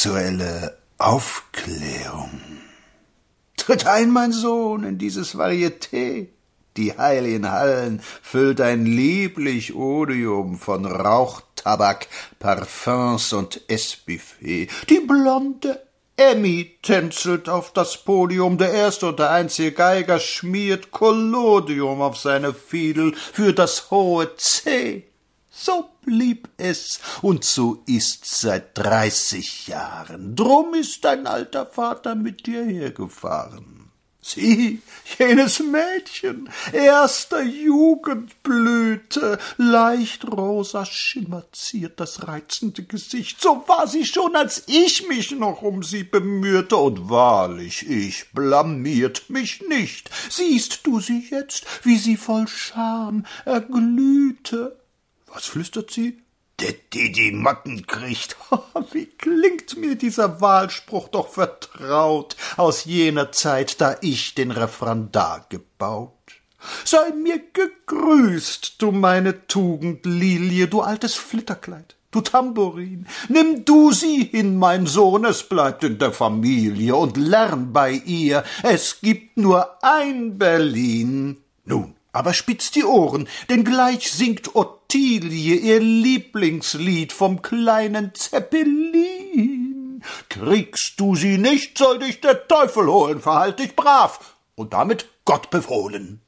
sexuelle Aufklärung. Tritt ein, mein Sohn, in dieses Varieté. Die heiligen Hallen füllt ein lieblich Odium von Rauchtabak, Parfums und Essbuffet. Die blonde Emmy tänzelt auf das Podium, der erste und der einzige Geiger schmiert Collodium auf seine Fiedel für das hohe C. So blieb es, und so ist's seit dreißig Jahren. Drum ist dein alter Vater mit dir hergefahren. Sieh, jenes Mädchen, erster Jugendblüte, leicht rosa Schimmer ziert das reizende Gesicht. So war sie schon, als ich mich noch um sie bemühte, und wahrlich, ich blamiert mich nicht. Siehst du sie jetzt, wie sie voll Scham erglühte? Was flüstert sie? der die Motten kriegt. Wie klingt mir dieser Wahlspruch doch vertraut aus jener Zeit, da ich den Referendar gebaut. Sei mir gegrüßt, du meine Tugendlilie, du altes Flitterkleid, du Tambourin. Nimm du sie hin, mein Sohn, es bleibt in der Familie, und lern bei ihr, es gibt nur ein Berlin. Nun, aber spitzt die Ohren, denn gleich singt Ottilie ihr Lieblingslied vom kleinen Zeppelin. Kriegst du sie nicht, soll dich der Teufel holen, verhalt dich brav und damit Gott befohlen.